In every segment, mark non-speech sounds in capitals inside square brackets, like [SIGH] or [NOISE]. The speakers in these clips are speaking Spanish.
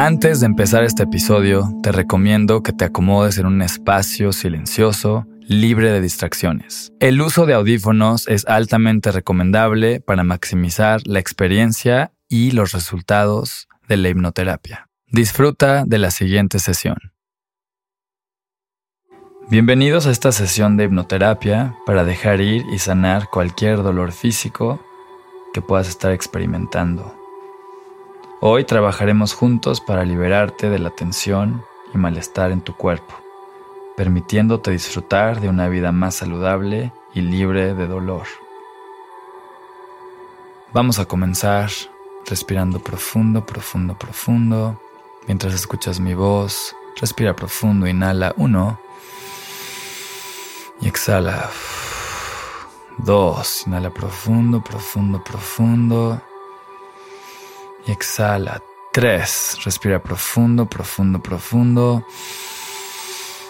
Antes de empezar este episodio, te recomiendo que te acomodes en un espacio silencioso, libre de distracciones. El uso de audífonos es altamente recomendable para maximizar la experiencia y los resultados de la hipnoterapia. Disfruta de la siguiente sesión. Bienvenidos a esta sesión de hipnoterapia para dejar ir y sanar cualquier dolor físico que puedas estar experimentando. Hoy trabajaremos juntos para liberarte de la tensión y malestar en tu cuerpo, permitiéndote disfrutar de una vida más saludable y libre de dolor. Vamos a comenzar respirando profundo, profundo, profundo. Mientras escuchas mi voz, respira profundo, inhala uno y exhala dos. Inhala profundo, profundo, profundo exhala. Tres. Respira profundo, profundo, profundo.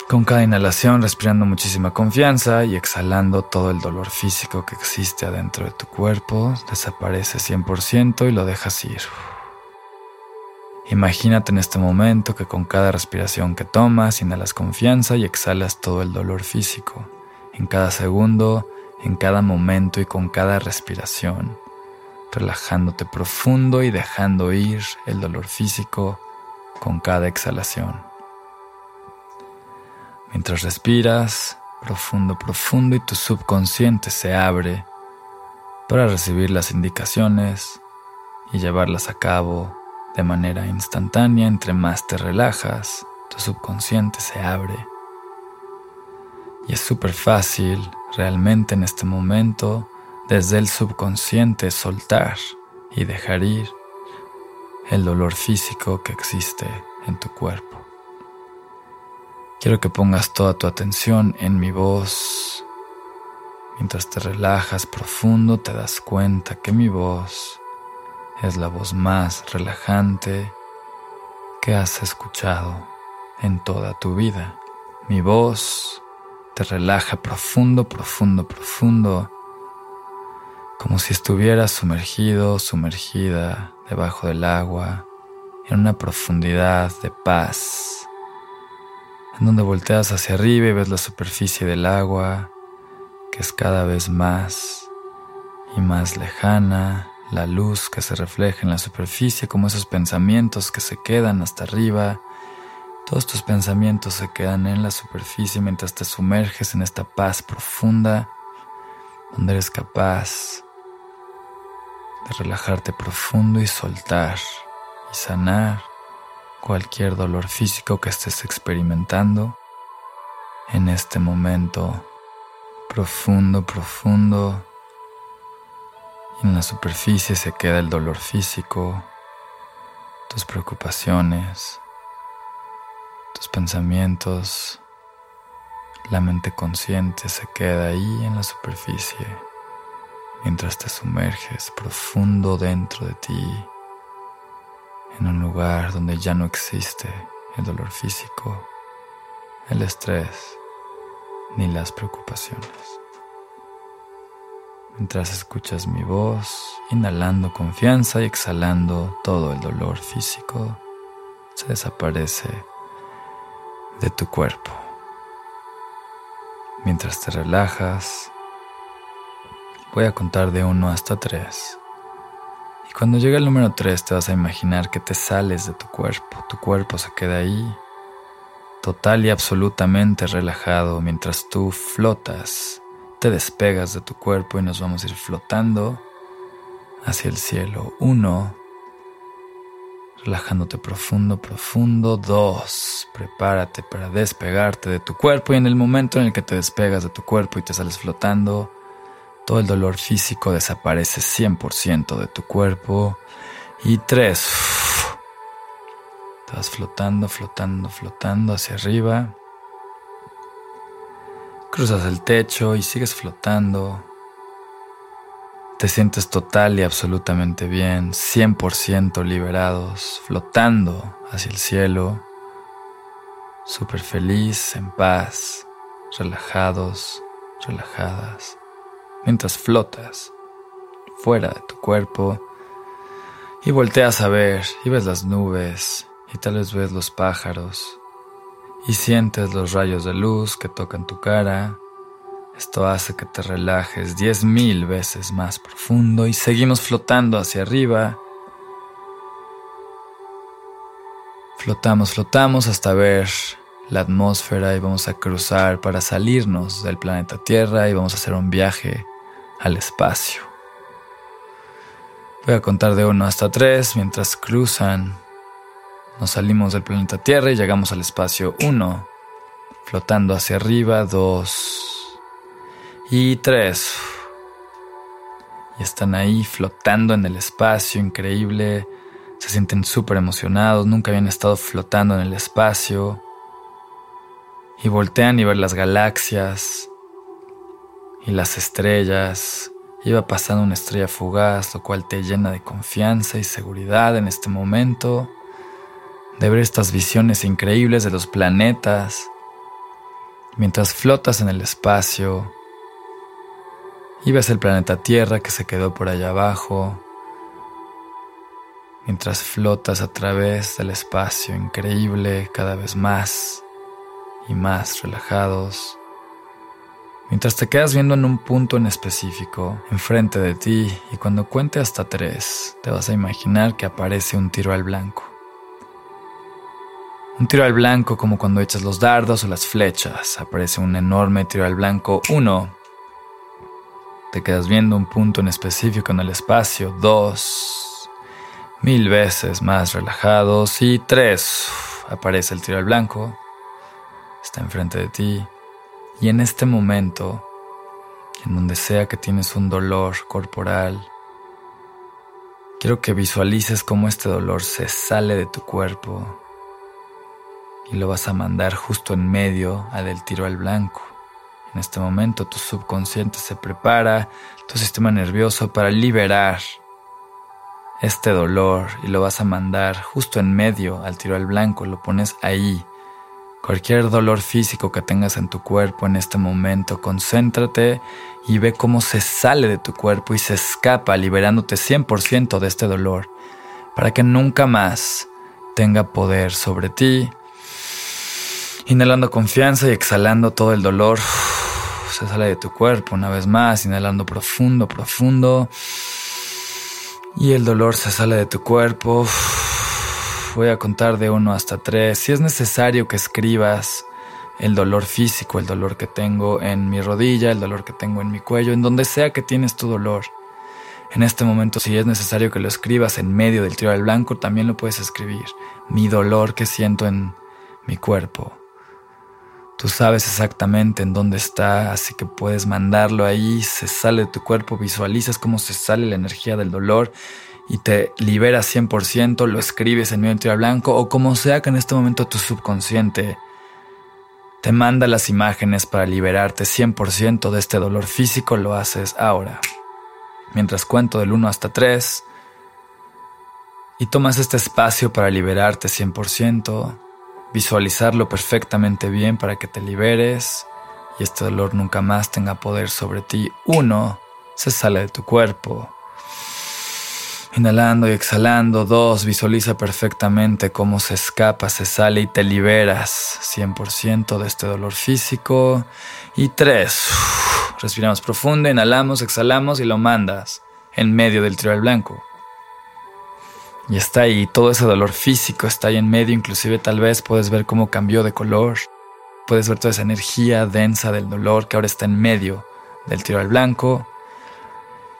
Con cada inhalación respirando muchísima confianza y exhalando todo el dolor físico que existe adentro de tu cuerpo, desaparece 100% y lo dejas ir. Imagínate en este momento que con cada respiración que tomas, inhalas confianza y exhalas todo el dolor físico, en cada segundo, en cada momento y con cada respiración relajándote profundo y dejando ir el dolor físico con cada exhalación. Mientras respiras profundo, profundo y tu subconsciente se abre para recibir las indicaciones y llevarlas a cabo de manera instantánea, entre más te relajas, tu subconsciente se abre. Y es súper fácil realmente en este momento desde el subconsciente soltar y dejar ir el dolor físico que existe en tu cuerpo. Quiero que pongas toda tu atención en mi voz. Mientras te relajas profundo te das cuenta que mi voz es la voz más relajante que has escuchado en toda tu vida. Mi voz te relaja profundo, profundo, profundo como si estuvieras sumergido, sumergida debajo del agua, en una profundidad de paz, en donde volteas hacia arriba y ves la superficie del agua, que es cada vez más y más lejana, la luz que se refleja en la superficie, como esos pensamientos que se quedan hasta arriba, todos tus pensamientos se quedan en la superficie mientras te sumerges en esta paz profunda, donde eres capaz de relajarte profundo y soltar y sanar cualquier dolor físico que estés experimentando en este momento profundo, profundo. en la superficie se queda el dolor físico, tus preocupaciones, tus pensamientos, la mente consciente se queda ahí en la superficie mientras te sumerges profundo dentro de ti, en un lugar donde ya no existe el dolor físico, el estrés ni las preocupaciones. Mientras escuchas mi voz, inhalando confianza y exhalando todo el dolor físico, se desaparece de tu cuerpo. Mientras te relajas, Voy a contar de 1 hasta 3. Y cuando llegue el número 3 te vas a imaginar que te sales de tu cuerpo. Tu cuerpo se queda ahí, total y absolutamente relajado, mientras tú flotas. Te despegas de tu cuerpo y nos vamos a ir flotando hacia el cielo. 1. Relajándote profundo, profundo. 2. Prepárate para despegarte de tu cuerpo y en el momento en el que te despegas de tu cuerpo y te sales flotando, todo el dolor físico desaparece 100% de tu cuerpo. Y tres, estás flotando, flotando, flotando hacia arriba. Cruzas el techo y sigues flotando. Te sientes total y absolutamente bien, 100% liberados, flotando hacia el cielo, súper feliz, en paz, relajados, relajadas mientras flotas fuera de tu cuerpo y volteas a ver y ves las nubes y tal vez ves los pájaros y sientes los rayos de luz que tocan tu cara. Esto hace que te relajes diez mil veces más profundo y seguimos flotando hacia arriba. Flotamos, flotamos hasta ver la atmósfera y vamos a cruzar para salirnos del planeta Tierra y vamos a hacer un viaje al espacio. Voy a contar de uno hasta tres mientras cruzan nos salimos del planeta Tierra y llegamos al espacio 1, flotando hacia arriba 2 y 3. Y están ahí flotando en el espacio, increíble. Se sienten súper emocionados, nunca habían estado flotando en el espacio. Y voltean y ver las galaxias y las estrellas. Iba pasando una estrella fugaz, lo cual te llena de confianza y seguridad en este momento de ver estas visiones increíbles de los planetas, mientras flotas en el espacio y ves el planeta Tierra que se quedó por allá abajo, mientras flotas a través del espacio increíble cada vez más y más relajados, mientras te quedas viendo en un punto en específico enfrente de ti y cuando cuente hasta tres te vas a imaginar que aparece un tiro al blanco. Un tiro al blanco como cuando echas los dardos o las flechas. Aparece un enorme tiro al blanco. Uno. Te quedas viendo un punto en específico en el espacio. Dos. Mil veces más relajados. Y tres. Aparece el tiro al blanco. Está enfrente de ti. Y en este momento, en donde sea que tienes un dolor corporal, quiero que visualices cómo este dolor se sale de tu cuerpo y lo vas a mandar justo en medio a del tiro al blanco. En este momento tu subconsciente se prepara, tu sistema nervioso para liberar este dolor y lo vas a mandar justo en medio al tiro al blanco, lo pones ahí. Cualquier dolor físico que tengas en tu cuerpo en este momento, concéntrate y ve cómo se sale de tu cuerpo y se escapa liberándote 100% de este dolor para que nunca más tenga poder sobre ti Inhalando confianza y exhalando todo el dolor. [SIGHS] Se sale de tu cuerpo una vez más, inhalando profundo, profundo. Y el dolor se sale de tu cuerpo. [SIGHS] Voy a contar de uno hasta tres. Si es necesario que escribas el dolor físico, el dolor que tengo en mi rodilla, el dolor que tengo en mi cuello, en donde sea que tienes tu dolor. En este momento, si es necesario que lo escribas en medio del tiro al blanco, también lo puedes escribir. Mi dolor que siento en mi cuerpo. Tú sabes exactamente en dónde está, así que puedes mandarlo ahí, se sale de tu cuerpo, visualizas cómo se sale la energía del dolor y te liberas 100%, lo escribes en medio del tiro blanco o como sea que en este momento tu subconsciente te manda las imágenes para liberarte 100% de este dolor físico, lo haces ahora. Mientras cuento del 1 hasta 3 y tomas este espacio para liberarte 100%, visualizarlo perfectamente bien para que te liberes y este dolor nunca más tenga poder sobre ti. Uno, se sale de tu cuerpo. Inhalando y exhalando. Dos, visualiza perfectamente cómo se escapa, se sale y te liberas 100% de este dolor físico. Y tres, respiramos profundo, inhalamos, exhalamos y lo mandas en medio del trial blanco. Y está ahí, todo ese dolor físico está ahí en medio, inclusive tal vez puedes ver cómo cambió de color, puedes ver toda esa energía densa del dolor que ahora está en medio del tiro al blanco.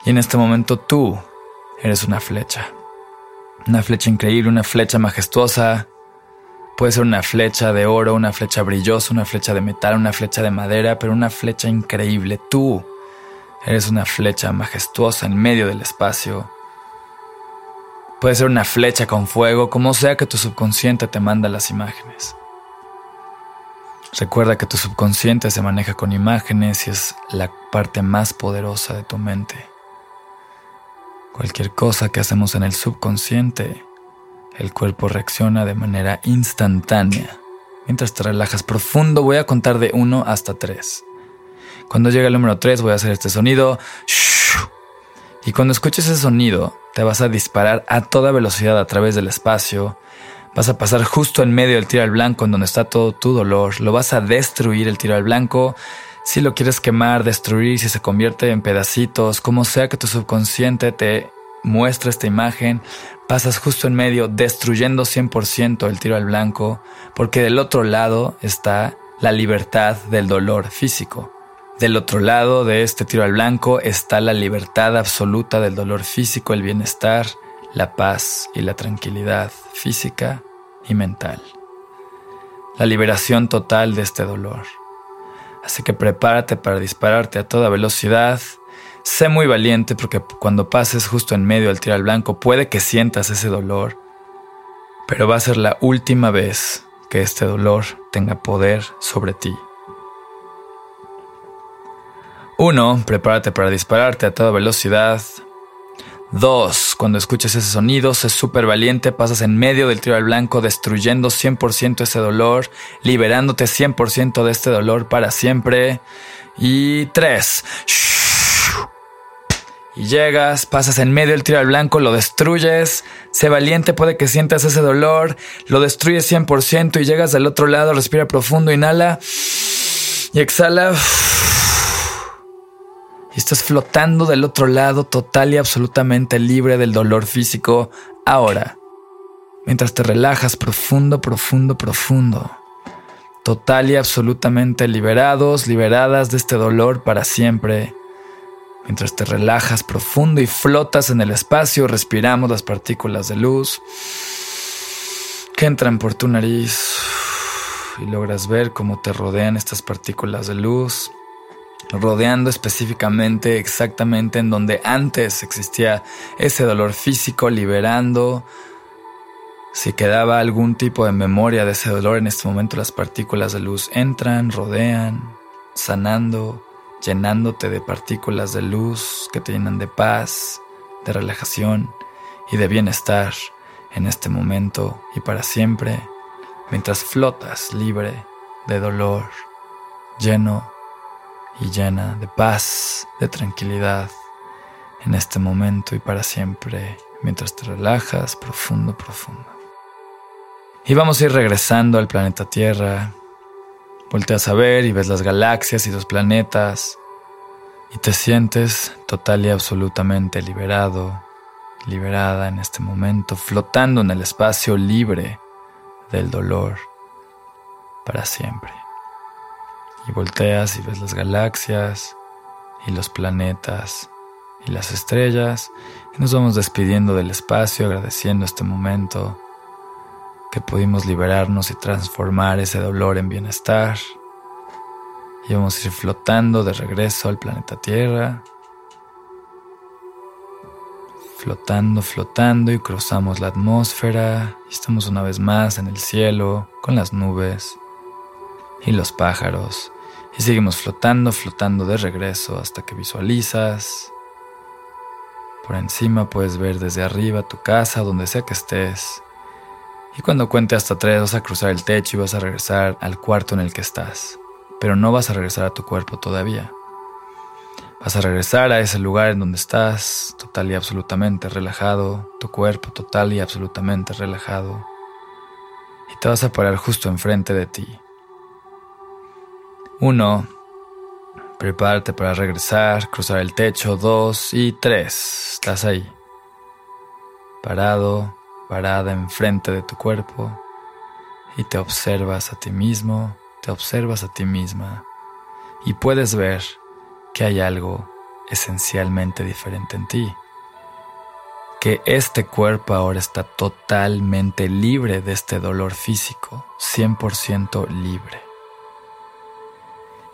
Y en este momento tú eres una flecha, una flecha increíble, una flecha majestuosa. Puede ser una flecha de oro, una flecha brillosa, una flecha de metal, una flecha de madera, pero una flecha increíble. Tú eres una flecha majestuosa en medio del espacio Puede ser una flecha con fuego, como sea que tu subconsciente te manda las imágenes. Recuerda que tu subconsciente se maneja con imágenes y es la parte más poderosa de tu mente. Cualquier cosa que hacemos en el subconsciente, el cuerpo reacciona de manera instantánea. Mientras te relajas profundo, voy a contar de 1 hasta 3. Cuando llegue el número 3 voy a hacer este sonido. Y cuando escuches ese sonido, te vas a disparar a toda velocidad a través del espacio, Vas a pasar justo en medio del tiro al blanco, en donde está todo tu dolor. Lo vas a destruir el tiro al blanco. Si lo quieres quemar, destruir, si se convierte en pedacitos, como sea que tu subconsciente te muestre esta imagen, pasas justo en medio, destruyendo 100% el tiro al blanco, porque del otro lado está la libertad del dolor físico. Del otro lado de este tiro al blanco está la libertad absoluta del dolor físico, el bienestar, la paz y la tranquilidad física y mental. La liberación total de este dolor. Así que prepárate para dispararte a toda velocidad. Sé muy valiente porque cuando pases justo en medio al blanco puede que sientas ese dolor, pero va a ser la última vez que este dolor tenga poder sobre ti. 1. Prepárate para dispararte a toda velocidad. 2. Cuando escuches ese sonido, sé súper valiente, pasas en medio del tiro al blanco, destruyendo 100% ese dolor, liberándote 100% de este dolor para siempre. Y 3. Y llegas, pasas en medio del tiro al blanco, lo destruyes, sé valiente, puede que sientas ese dolor, lo destruyes 100% y llegas del otro lado, respira profundo, inhala y exhala estás flotando del otro lado total y absolutamente libre del dolor físico ahora, mientras te relajas profundo, profundo, profundo, total y absolutamente liberados, liberadas de este dolor para siempre. Mientras te relajas profundo y flotas en el espacio, respiramos las partículas de luz que entran por tu nariz y logras ver cómo te rodean estas partículas de luz rodeando específicamente exactamente en donde antes existía ese dolor físico, liberando. Si quedaba algún tipo de memoria de ese dolor, en este momento las partículas de luz entran, rodean, sanando, llenándote de partículas de luz que te llenan de paz, de relajación y de bienestar en este momento y para siempre, mientras flotas libre de dolor, lleno y llena de paz, de tranquilidad en este momento y para siempre, mientras te relajas profundo, profundo. Y vamos a ir regresando al planeta Tierra. Volteas a ver y ves las galaxias y los planetas y te sientes total y absolutamente liberado, liberada en este momento, flotando en el espacio libre del dolor para siempre y volteas y ves las galaxias y los planetas y las estrellas y nos vamos despidiendo del espacio agradeciendo este momento que pudimos liberarnos y transformar ese dolor en bienestar. Y vamos a ir flotando de regreso al planeta Tierra. Flotando, flotando y cruzamos la atmósfera y estamos una vez más en el cielo con las nubes y los pájaros y seguimos flotando, flotando de regreso hasta que visualizas. Por encima puedes ver desde arriba tu casa, donde sea que estés. Y cuando cuente hasta tres vas a cruzar el techo y vas a regresar al cuarto en el que estás. Pero no vas a regresar a tu cuerpo todavía. Vas a regresar a ese lugar en donde estás, total y absolutamente relajado, tu cuerpo total y absolutamente relajado. Y te vas a parar justo enfrente de ti. Uno, prepárate para regresar, cruzar el techo. Dos y tres, estás ahí. Parado, parada enfrente de tu cuerpo y te observas a ti mismo, te observas a ti misma y puedes ver que hay algo esencialmente diferente en ti. Que este cuerpo ahora está totalmente libre de este dolor físico, 100% libre.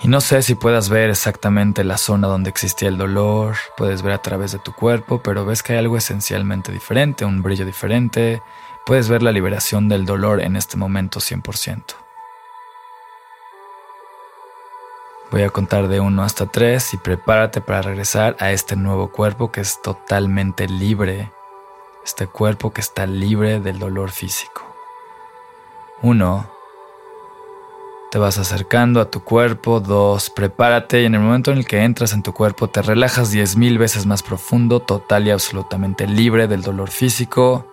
Y no sé si puedas ver exactamente la zona donde existía el dolor, puedes ver a través de tu cuerpo, pero ves que hay algo esencialmente diferente, un brillo diferente, puedes ver la liberación del dolor en este momento 100%. Voy a contar de 1 hasta 3 y prepárate para regresar a este nuevo cuerpo que es totalmente libre, este cuerpo que está libre del dolor físico. 1, te vas acercando a tu cuerpo. Dos, prepárate y en el momento en el que entras en tu cuerpo te relajas diez mil veces más profundo, total y absolutamente libre del dolor físico.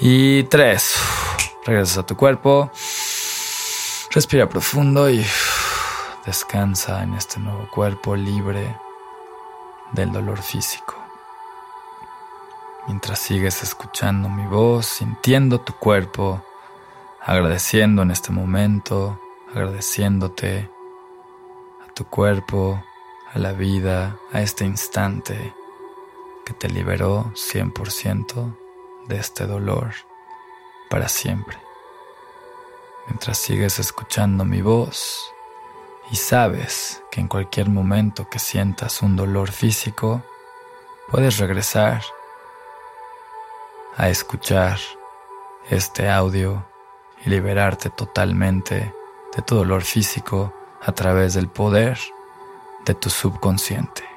Y tres, Regresas a tu cuerpo. Respira profundo y descansa en este nuevo cuerpo libre del dolor físico. Mientras sigues escuchando mi voz, sintiendo tu cuerpo, agradeciendo en este momento, agradeciéndote a tu cuerpo, a la vida, a este instante que te liberó 100% de este dolor para siempre. Mientras sigues escuchando mi voz y sabes que en cualquier momento que sientas un dolor físico, puedes regresar a escuchar este audio y liberarte totalmente de tu dolor físico a través del poder de tu subconsciente.